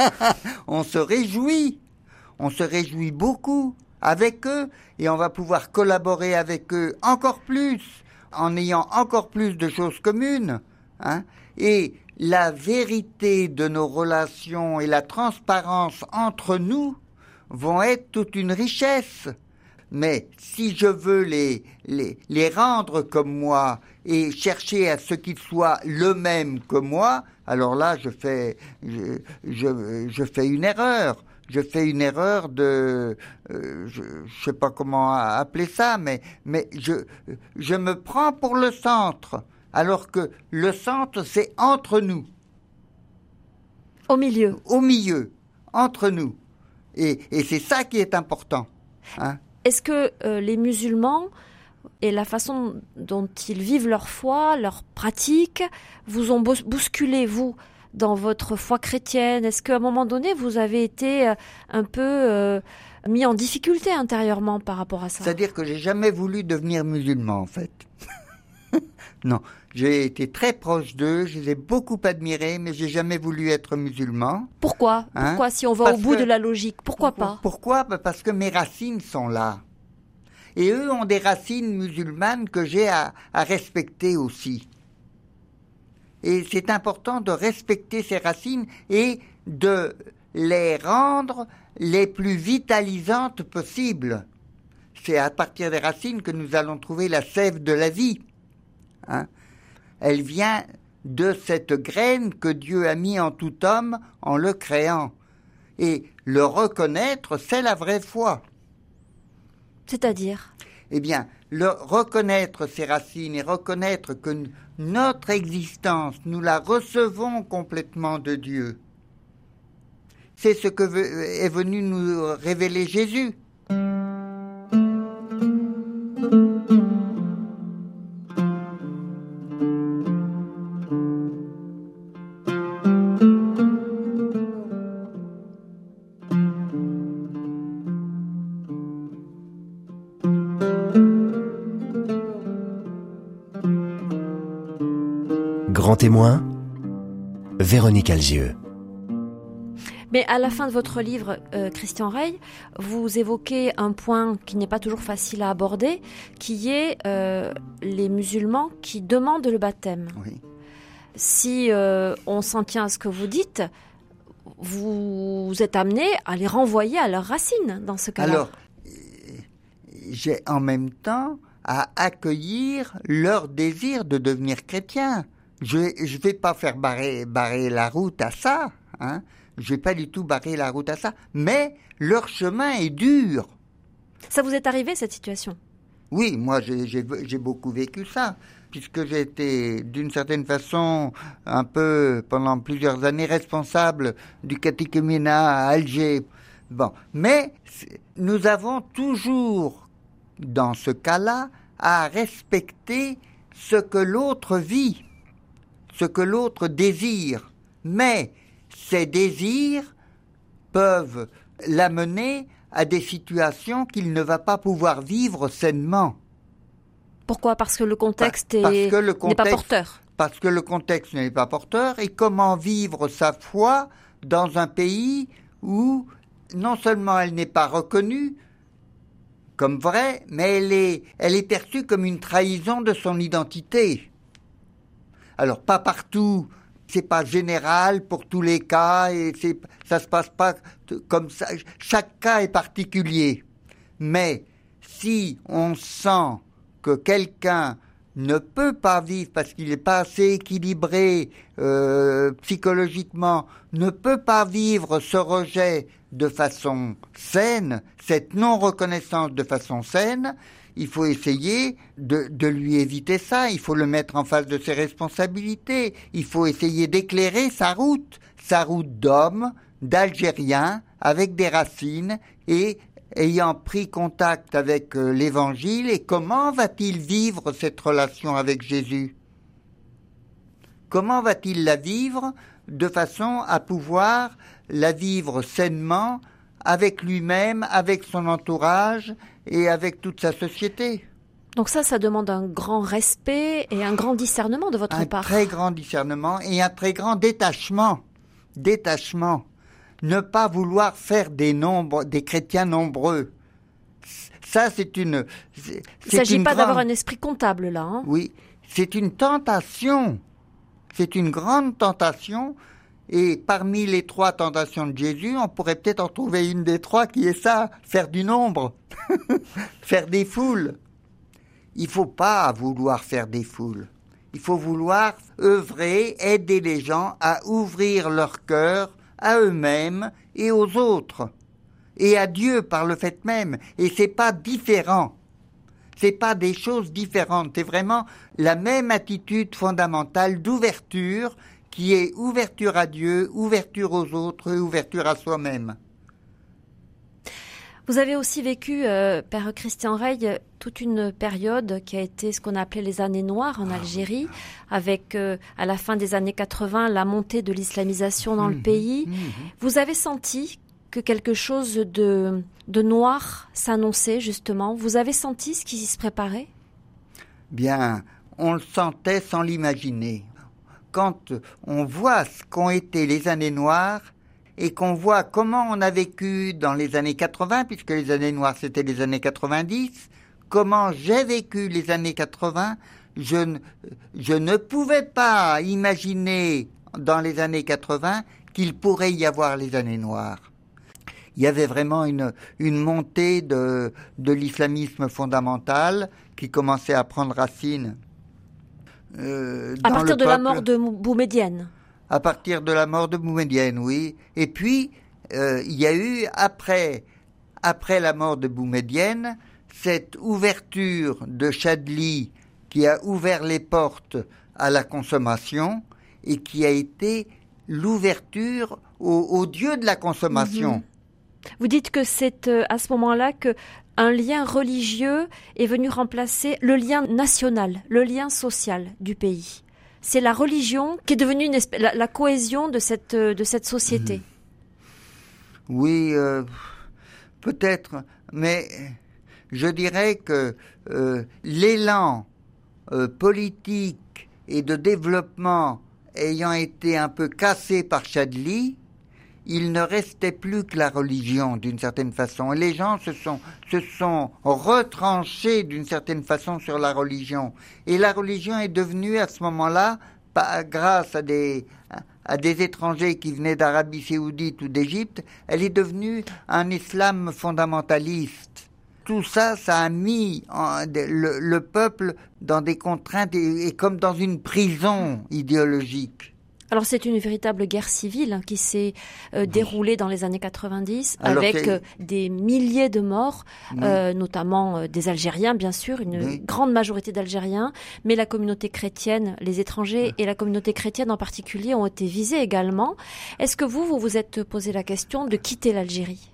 Speaker 3: (laughs) on se réjouit. On se réjouit beaucoup avec eux et on va pouvoir collaborer avec eux encore plus en ayant encore plus de choses communes. Hein. Et la vérité de nos relations et la transparence entre nous vont être toute une richesse. Mais si je veux les, les, les rendre comme moi et chercher à ce qu'ils soient le même que moi, alors là, je fais, je, je, je fais une erreur. Je fais une erreur de, euh, je, je sais pas comment appeler ça, mais, mais je, je me prends pour le centre, alors que le centre, c'est entre nous.
Speaker 2: Au milieu.
Speaker 3: Au milieu, entre nous. Et, c'est ça qui est important. Hein.
Speaker 2: Est-ce que euh, les musulmans et la façon dont ils vivent leur foi, leur pratique, vous ont bousculé, vous, dans votre foi chrétienne? Est-ce qu'à un moment donné, vous avez été euh, un peu euh, mis en difficulté intérieurement par rapport à ça?
Speaker 3: C'est-à-dire que j'ai jamais voulu devenir musulman, en fait. Non, j'ai été très proche d'eux, je les ai beaucoup admirés, mais j'ai jamais voulu être musulman.
Speaker 2: Pourquoi? Hein? Pourquoi si on va au bout de la logique Pourquoi pas?
Speaker 3: Pourquoi? Bah, Parce que mes racines sont là. Et eux ont des racines musulmanes que j'ai à, à respecter aussi. Et c'est important de respecter ces racines et de les rendre les plus vitalisantes possibles. C'est à partir des racines que nous allons trouver la sève de la vie. Hein elle vient de cette graine que Dieu a mis en tout homme en le créant. Et le reconnaître, c'est la vraie foi.
Speaker 2: C'est-à-dire?
Speaker 3: Eh bien, le reconnaître ses racines et reconnaître que notre existence, nous la recevons complètement de Dieu. C'est ce que est venu nous révéler Jésus.
Speaker 1: Témoin, Véronique Alzieux.
Speaker 2: Mais à la fin de votre livre, euh, Christian Rey, vous évoquez un point qui n'est pas toujours facile à aborder, qui est euh, les musulmans qui demandent le baptême.
Speaker 3: Oui.
Speaker 2: Si euh, on s'en tient à ce que vous dites, vous êtes amené à les renvoyer à leurs racines dans ce cas-là.
Speaker 3: Alors, j'ai en même temps à accueillir leur désir de devenir chrétien. Je ne vais pas faire barrer, barrer la route à ça. Hein. Je vais pas du tout barrer la route à ça. Mais leur chemin est dur.
Speaker 2: Ça vous est arrivé, cette situation?
Speaker 3: Oui, moi j'ai beaucoup vécu ça, puisque j'ai été d'une certaine façon un peu pendant plusieurs années responsable du catéchuménat à Alger. Bon, mais nous avons toujours dans ce cas-là, à respecter ce que l'autre vit, ce que l'autre désire. Mais ces désirs peuvent l'amener à des situations qu'il ne va pas pouvoir vivre sainement.
Speaker 2: Pourquoi? Parce que le contexte n'est pas porteur.
Speaker 3: Parce que le contexte n'est pas porteur. Et comment vivre sa foi dans un pays où non seulement elle n'est pas reconnue, comme vraie, mais elle est, elle est perçue comme une trahison de son identité? Alors pas partout, c'est pas général pour tous les cas et ça se passe pas comme ça. Chaque cas est particulier. Mais si on sent que quelqu'un ne peut pas vivre parce qu'il n'est pas assez équilibré euh, psychologiquement, ne peut pas vivre ce rejet de façon saine, cette non-reconnaissance de façon saine, il faut essayer de, lui éviter ça, il faut le mettre en face de ses responsabilités, il faut essayer d'éclairer sa route, sa route d'homme, d'Algérien, avec des racines et ayant pris contact avec euh, l'Évangile, et comment va-t-il vivre cette relation avec Jésus? Comment va-t-il la vivre de façon à pouvoir la vivre sainement avec lui-même, avec son entourage et avec toute sa société.
Speaker 2: Donc ça, ça demande un grand respect et un grand discernement de votre part.
Speaker 3: Un très grand discernement et un très grand détachement. Détachement. Ne pas vouloir faire des nombres, des chrétiens nombreux. Ça, c'est une.
Speaker 2: Il ne s'agit pas d'avoir un esprit comptable là. Hein
Speaker 3: oui, c'est une tentation. C'est une grande tentation et parmi les trois tentations de Jésus, on pourrait peut-être en trouver une des trois qui est ça, faire du nombre, (laughs) faire des foules. Il faut pas vouloir faire des foules. Il faut vouloir œuvrer, aider les gens à ouvrir leur cœur à eux-mêmes et aux autres, et à Dieu par le fait même. Et c'est pas différent. C'est pas des choses différentes. C'est vraiment la même attitude fondamentale d'ouverture qui est ouverture à Dieu, ouverture aux autres, ouverture à soi-même.
Speaker 2: Vous avez aussi vécu, euh, Père Christian Rey, toute une période qui a été ce qu'on a appelé les années noires en ah Algérie, avec euh, à la fin des années 80 la montée de l'islamisation dans le mhm. pays. Mhm. Vous avez senti que quelque chose de, de noir s'annonçait justement? Vous avez senti ce qui se préparait?
Speaker 3: Bien, on le sentait sans l'imaginer quand on voit ce qu'ont été les années noires et qu'on voit comment on a vécu dans les années 80, puisque les années noires c'était les années 90, comment j'ai vécu les années 80, je ne, je ne pouvais pas imaginer dans les années 80 qu'il pourrait y avoir les années noires. Il y avait vraiment une, montée de l'islamisme fondamental qui commençait à prendre racine
Speaker 2: euh, à partir de la mort de Boumedienne
Speaker 3: À partir de la mort de Boumedienne, oui. Et puis, euh, il y a eu, après, après la mort de Boumedienne, cette ouverture de Chadli qui a ouvert les portes à la consommation et qui a été l'ouverture au, Dieu de la consommation. Mhm.
Speaker 2: Vous dites que c'est euh, à ce moment-là que un lien religieux est venu remplacer le lien national, le lien social du pays. C'est la religion qui est devenue la, cohésion de cette, de société.
Speaker 3: Mhm. Oui, euh, peut-être, mais je dirais que euh, l'élan euh, politique et de développement ayant été un peu cassé par Chadli, il ne restait plus que la religion d'une certaine façon. Et les gens se sont, retranchés d'une certaine façon sur la religion. Et la religion est devenue à ce moment-là, grâce à des, à des étrangers qui venaient d'Arabie saoudite ou d'Égypte, elle est devenue un islam fondamentaliste. Tout ça, ça a mis le, peuple dans des contraintes et comme dans une prison idéologique.
Speaker 2: Alors c'est une véritable guerre civile hein, qui s'est euh, déroulée dans les années 90 avec euh, des milliers de morts, euh, notamment des Algériens bien sûr, une grande majorité d'Algériens, mais la communauté chrétienne, les étrangers et la communauté chrétienne en particulier ont été visés également. Est-ce que vous, vous vous êtes posé la question de quitter l'Algérie?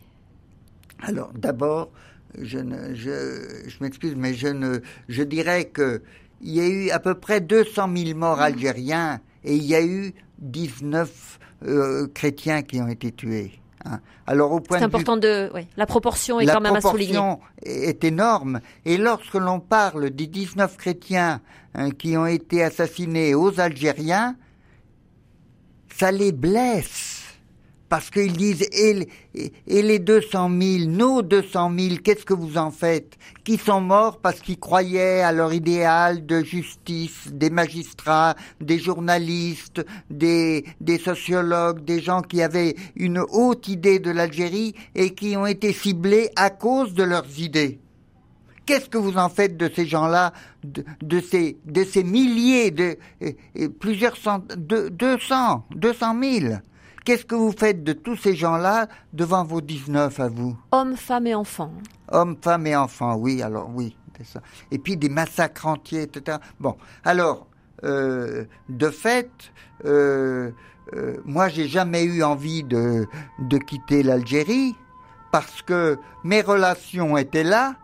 Speaker 3: Alors d'abord, je, ne, je, je m'excuse, mais je, ne, je dirais que il y a eu à peu près 200 000 morts algériens et il y a eu 19 euh, chrétiens qui ont été tués. Hein.
Speaker 2: Alors au point c'est important de, oui, la proportion est quand même à souligner. La proportion
Speaker 3: est énorme. Et lorsque l'on parle des 19 chrétiens hein, qui ont été assassinés aux Algériens, ça les blesse parce qu'ils disent et, les 200 000, nos 200 000, qu'est-ce que vous en faites? Qui sont morts parce qu'ils croyaient à leur idéal de justice, des magistrats, des journalistes, des, sociologues, des gens qui avaient une haute idée de l'Algérie et qui ont été ciblés à cause de leurs idées? Qu'est-ce que vous en faites de ces gens-là, de, ces, de ces milliers, de, plusieurs cent, de, 200, 200 000 Qu'est-ce que vous faites de tous ces gens-là devant vos 19 à vous?
Speaker 2: Hommes, femmes et enfants.
Speaker 3: Hommes, femmes et enfants, oui, alors oui, c'est ça. Et puis des massacres entiers, etc. Bon, alors, euh, de fait, euh, euh, moi, j'ai jamais eu envie de, de quitter l'Algérie parce que mes relations étaient là,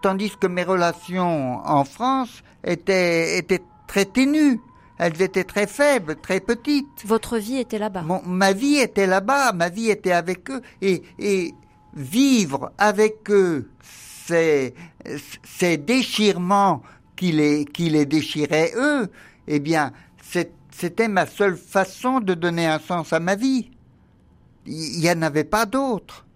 Speaker 3: tandis que mes relations en France étaient, étaient très ténues elles étaient très faibles, très petites.
Speaker 2: Votre vie était là-bas.
Speaker 3: ma vie était là-bas, ma vie était avec eux. Et, et vivre avec eux ces, ces déchirements qui les, qui les déchiraient eux, eh bien, c'était ma seule façon de donner un sens à ma vie. Il n'y en avait pas d'autre.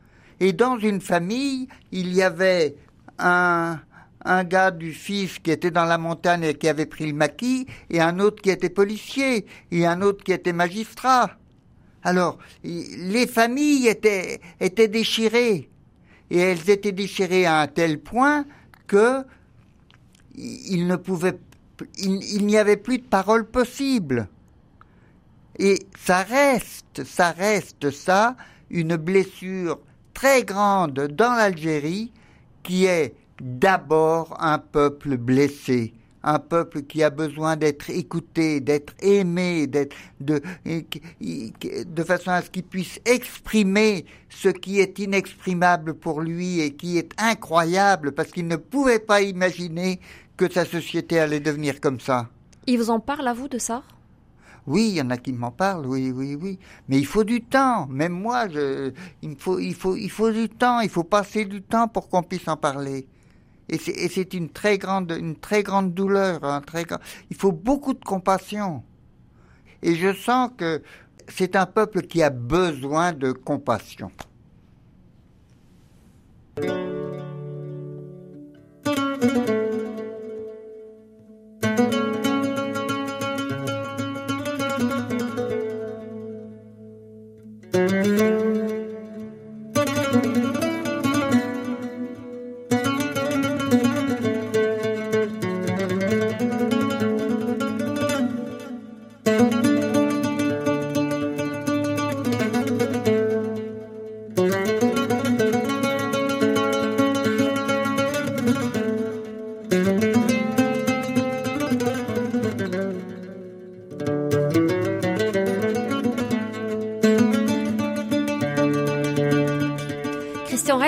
Speaker 3: Et dans une famille, il y avait un, un gars du fils qui était dans la montagne et qui avait pris le maquis, et un autre qui était policier, et un autre qui était magistrat. Alors, les familles étaient, déchirées, et elles étaient déchirées à un tel point que il ne pouvait, il n'y avait plus de parole possible. Et ça reste, ça reste ça, une blessure très grande dans l'Algérie qui est d'abord un peuple blessé, un peuple qui a besoin d'être écouté, d'être aimé, d'être de, de façon à ce qu'il puisse exprimer ce qui est inexprimable pour lui et qui est incroyable parce qu'il ne pouvait pas imaginer que sa société allait devenir comme ça.
Speaker 2: Il vous en parle à vous de ça?
Speaker 3: Oui, il y en a qui m'en parlent, oui, oui, oui. Mais il faut du temps. Même moi, je, il faut, il faut, il faut du temps. Il faut passer du temps pour qu'on puisse en parler. Et c'est une très grande, une très grande douleur. Très Il faut beaucoup de compassion. Et je sens que c'est un peuple qui a besoin de compassion.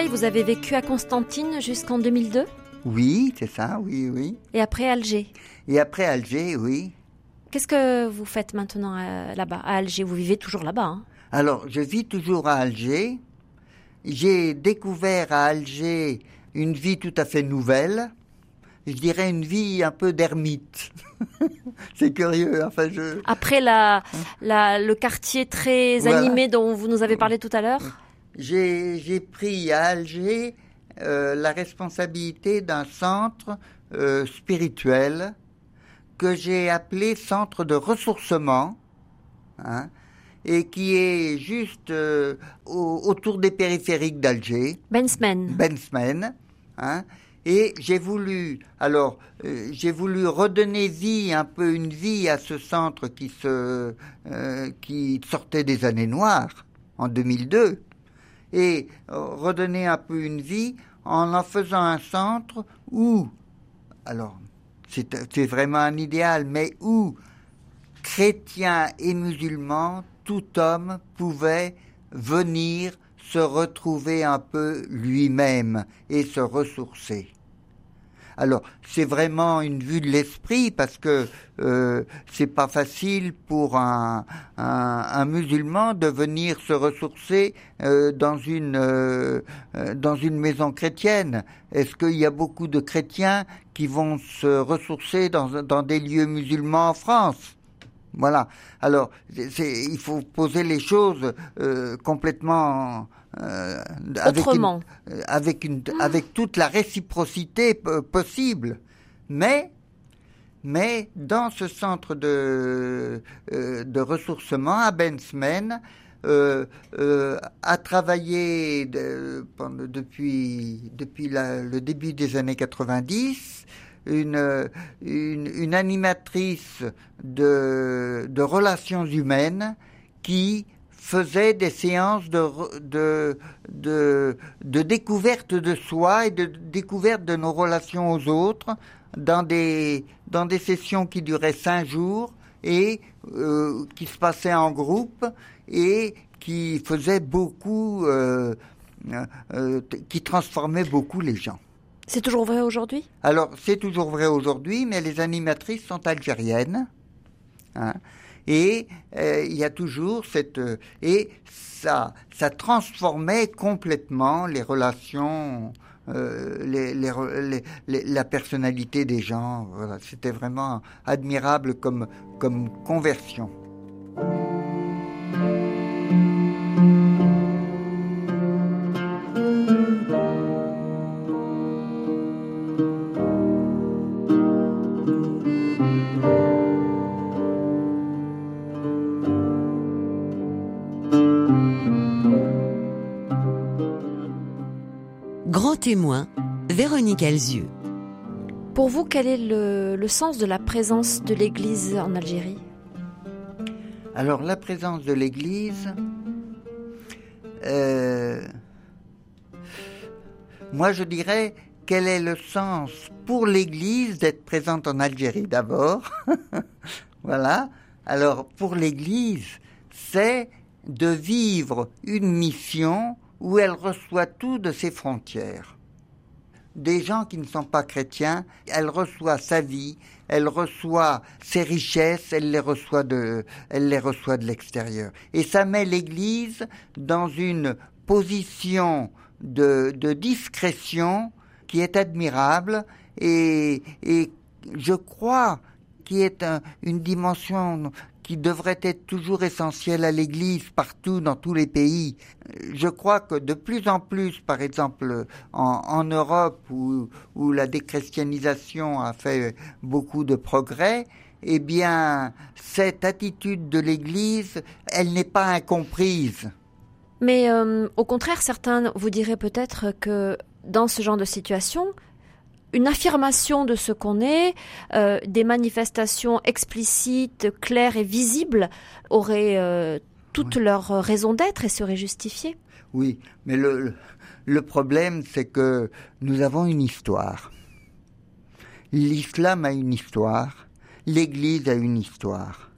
Speaker 2: Vous avez vécu à Constantine jusqu'en 2002
Speaker 3: Oui, c'est ça, oui, oui.
Speaker 2: Et après Alger?
Speaker 3: Et après Alger, oui.
Speaker 2: Qu'est-ce que vous faites maintenant euh, là-bas, à Alger Vous vivez toujours là-bas hein?
Speaker 3: Alors, je vis toujours à Alger. J'ai découvert à Alger une vie tout à fait nouvelle. je dirais, une vie un peu d'ermite. (laughs) c'est curieux. Enfin, je...
Speaker 2: Après la, la, le quartier très animé dont vous nous avez parlé tout à l'heure?
Speaker 3: J'ai pris à Alger euh, la responsabilité d'un centre euh, spirituel que j'ai appelé centre de ressourcement. Hein, et qui est juste euh, autour des périphériques d'Alger.
Speaker 2: Bensmen.
Speaker 3: Bensmen. Hein, et j'ai voulu, alors, euh, j'ai voulu redonner vie, un peu une vie à ce centre qui se, euh, qui sortait des années noires en 2002, et redonner un peu une vie en en faisant un centre où, alors, c'est vraiment un idéal, mais où chrétiens et musulmans tout homme pouvait venir se retrouver un peu lui-même et se ressourcer. Alors, c'est vraiment une vue de l'esprit parce que euh, c'est pas facile pour un, un, musulman de venir se ressourcer euh, dans une euh, dans une maison chrétienne. Est-ce qu'il y a beaucoup de chrétiens qui vont se ressourcer dans, dans des lieux musulmans en France? Voilà. Alors, il faut poser les choses euh, complètement
Speaker 2: euh, avec, Autrement.
Speaker 3: Euh, avec, une, avec toute la réciprocité possible. Mais, mais dans ce centre de, de ressourcement à Bensmen, euh, a travaillé depuis, depuis le début des années 90 une, une, animatrice de, relations humaines qui faisait des séances de, de, de, découverte de soi et de découverte de nos relations aux autres dans des, dans sessions qui duraient cinq jours et euh, qui se passaient en groupe et qui faisaient beaucoup, euh, euh, qui transformaient beaucoup les gens.
Speaker 2: C'est toujours vrai aujourd'hui?
Speaker 3: Alors, c'est toujours vrai aujourd'hui, mais les animatrices sont algériennes. Hein, et euh, il y a toujours cette... Euh, et ça, ça transformait complètement les relations, euh, les, les, la personnalité des gens. Voilà, C'était vraiment admirable comme, comme conversion.
Speaker 4: Témoin, Véronique Alzieux.
Speaker 2: Pour vous, quel est le, sens de la présence de l'Église en Algérie?
Speaker 3: Alors, la présence de l'Église, euh, moi je dirais quel est le sens pour l'Église d'être présente en Algérie d'abord. (laughs) voilà. Alors, pour l'Église, c'est de vivre une mission où elle reçoit tout de ses frontières des gens qui ne sont pas chrétiens, elle reçoit sa vie, elle reçoit ses richesses, elle les reçoit de, elle les reçoit de l'extérieur. Et ça met l'Église dans une position de, discrétion qui est admirable et, et je crois qui est une dimension qui devrait être toujours essentiel à l'Église partout dans tous les pays. Je crois que de plus en plus, par exemple en, Europe où, la déchristianisation a fait beaucoup de progrès, eh bien, cette attitude de l'Église, elle n'est pas incomprise.
Speaker 2: Mais euh, au contraire, certains vous diraient peut-être que dans ce genre de situation, une affirmation de ce qu'on est, euh, des manifestations explicites, claires et visibles auraient euh, toute leur raison d'être et seraient justifiées.
Speaker 3: Oui, mais le, le problème, c'est que nous avons une histoire. L'islam a une histoire, l'Église a une histoire.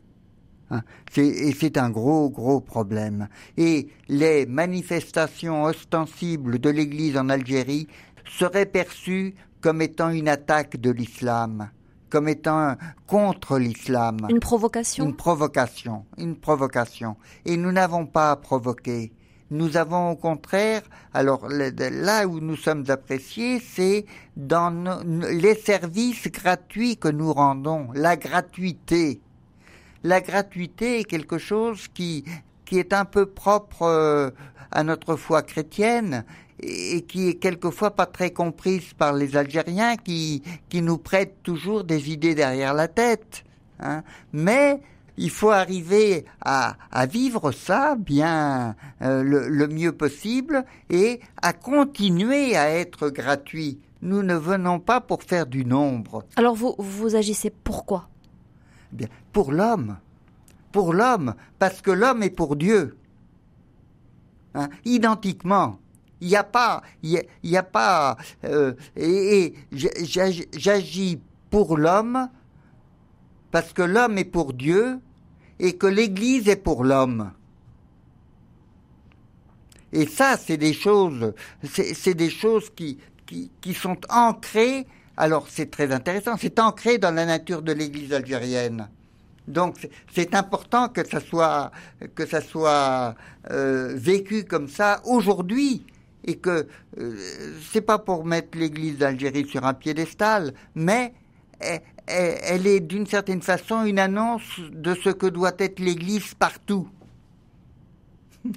Speaker 3: Hein. et c'est un gros, gros problème. Et les manifestations ostensibles de l'Église en Algérie seraient perçues comme étant une attaque de l'islam, comme étant contre l'islam.
Speaker 2: Une provocation
Speaker 3: Une provocation, une provocation. Et nous n'avons pas à provoquer. nous avons au contraire, alors là où nous sommes appréciés, c'est dans les services gratuits que nous rendons, la gratuité. La gratuité est quelque chose qui, qui est un peu propre euh, à notre foi chrétienne et qui est quelquefois pas très comprise par les Algériens qui, qui nous prêtent toujours des idées derrière la tête. Hein. Mais il faut arriver à, à vivre ça bien euh, le, mieux possible et à continuer à être gratuit. Nous ne venons pas pour faire du nombre.
Speaker 2: Alors vous, vous agissez pourquoi
Speaker 3: Bien, pour l'homme. Pour l'homme, parce que l'homme est pour Dieu. Hein, identiquement. Il n'y a pas, il y, a, pas, euh, et, j'agis pour l'homme parce que l'homme est pour Dieu et que l'Église est pour l'homme. Et ça, c'est des choses, c'est des choses qui, sont ancrées. Alors, c'est très intéressant. C'est ancré dans la nature de l'Église algérienne. Donc, c'est important que ça soit que ça soit euh, vécu comme ça aujourd'hui et que euh, c'est pas pour mettre l'Église d'Algérie sur un piédestal, mais elle, est d'une certaine façon une annonce de ce que doit être l'Église partout. (laughs)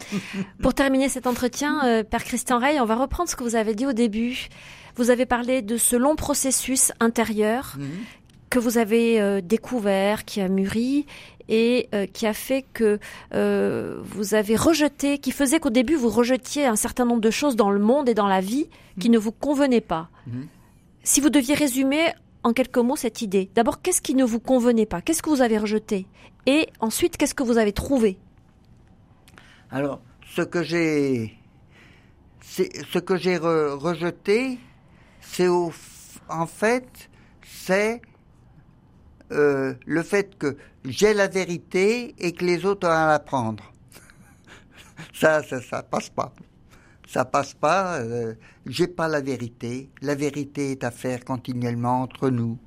Speaker 2: Pour terminer cet entretien, euh, Père Christian Rey, on va reprendre ce que vous avez dit au début. Vous avez parlé de ce long processus intérieur mhm. Que vous avez euh, découvert, qui a mûri et euh, qui a fait que vous avez rejeté, qui faisait qu'au début vous rejetiez un certain nombre de choses dans le monde et dans la vie qui mhm. ne vous convenaient pas. Mhm. Si vous deviez résumer en quelques mots cette idée. D'abord, qu'est-ce qui ne vous convenait pas? Qu'est-ce que vous avez rejeté? Et ensuite, qu'est-ce que vous avez trouvé?
Speaker 3: Alors, ce que j'ai, ce que j'ai rejeté, c'est en fait, c'est euh, le fait que j'ai la vérité et que les autres ont à l'apprendre. (laughs) ça, ça, ça passe pas ça passe pas. Euh, j'ai pas la vérité. La vérité est à faire continuellement entre nous.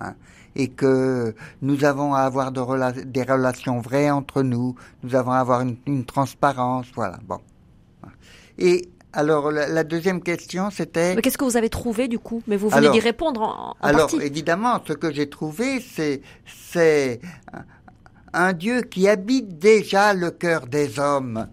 Speaker 3: Hein, et que nous avons à avoir de des relations vraies entre nous, nous avons à avoir une, transparence, voilà. Bon. Et alors la, deuxième question c'était.
Speaker 2: Mais qu'est-ce que vous avez trouvé du coup? Mais vous venez d'y répondre en,
Speaker 3: Alors évidemment, ce que j'ai trouvé, c'est c'est un Dieu qui habite déjà le cœur des hommes.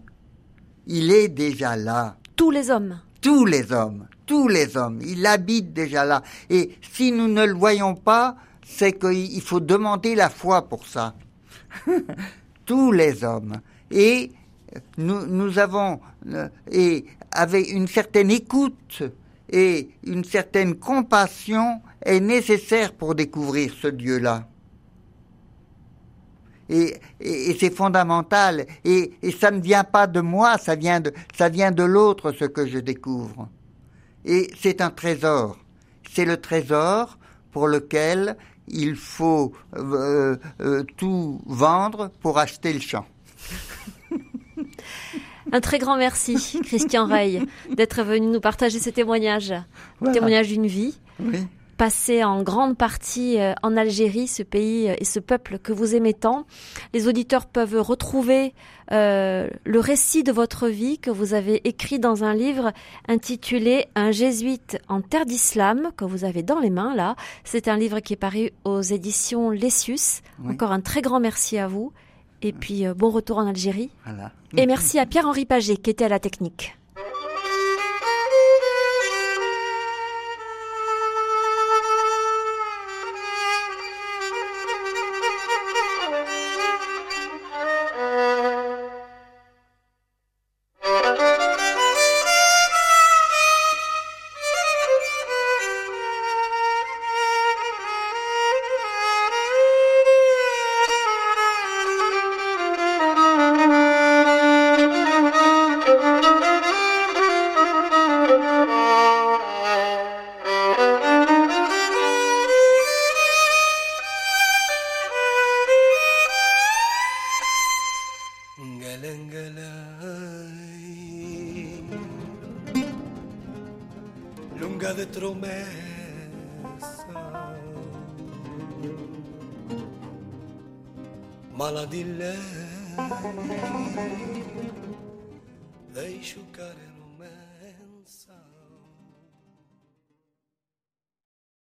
Speaker 3: Il est déjà là.
Speaker 2: Tous les hommes.
Speaker 3: Tous les hommes. Tous les hommes. Il habite déjà là. Et si nous ne le voyons pas, c'est qu'il faut demander la foi pour ça. (laughs) Tous les hommes. Et nous, nous avons, euh, et avec une certaine écoute et une certaine compassion est nécessaire pour découvrir ce Dieu-là et, c'est fondamental. Et, ça ne vient pas de moi, ça vient de, ça vient de l'autre ce que je découvre. Et c'est un trésor. C'est le trésor pour lequel il faut euh, euh, tout vendre pour acheter le champ.
Speaker 2: Un très grand merci, Christian (laughs) Rey, d'être venu nous partager ce témoignage. Témoignage d'une vie. Oui passé en grande partie euh, en Algérie, ce pays euh, et ce peuple que vous aimez tant. Les auditeurs peuvent retrouver euh, le récit de votre vie que vous avez écrit dans un livre intitulé Un jésuite en terre d'islam que vous avez dans les mains là. C'est un livre qui est paru aux éditions Lessius. Encore un très grand merci à vous. Et puis bon retour en Algérie. Et merci à Pierre-Henri Paget qui était à la technique.
Speaker 5: love.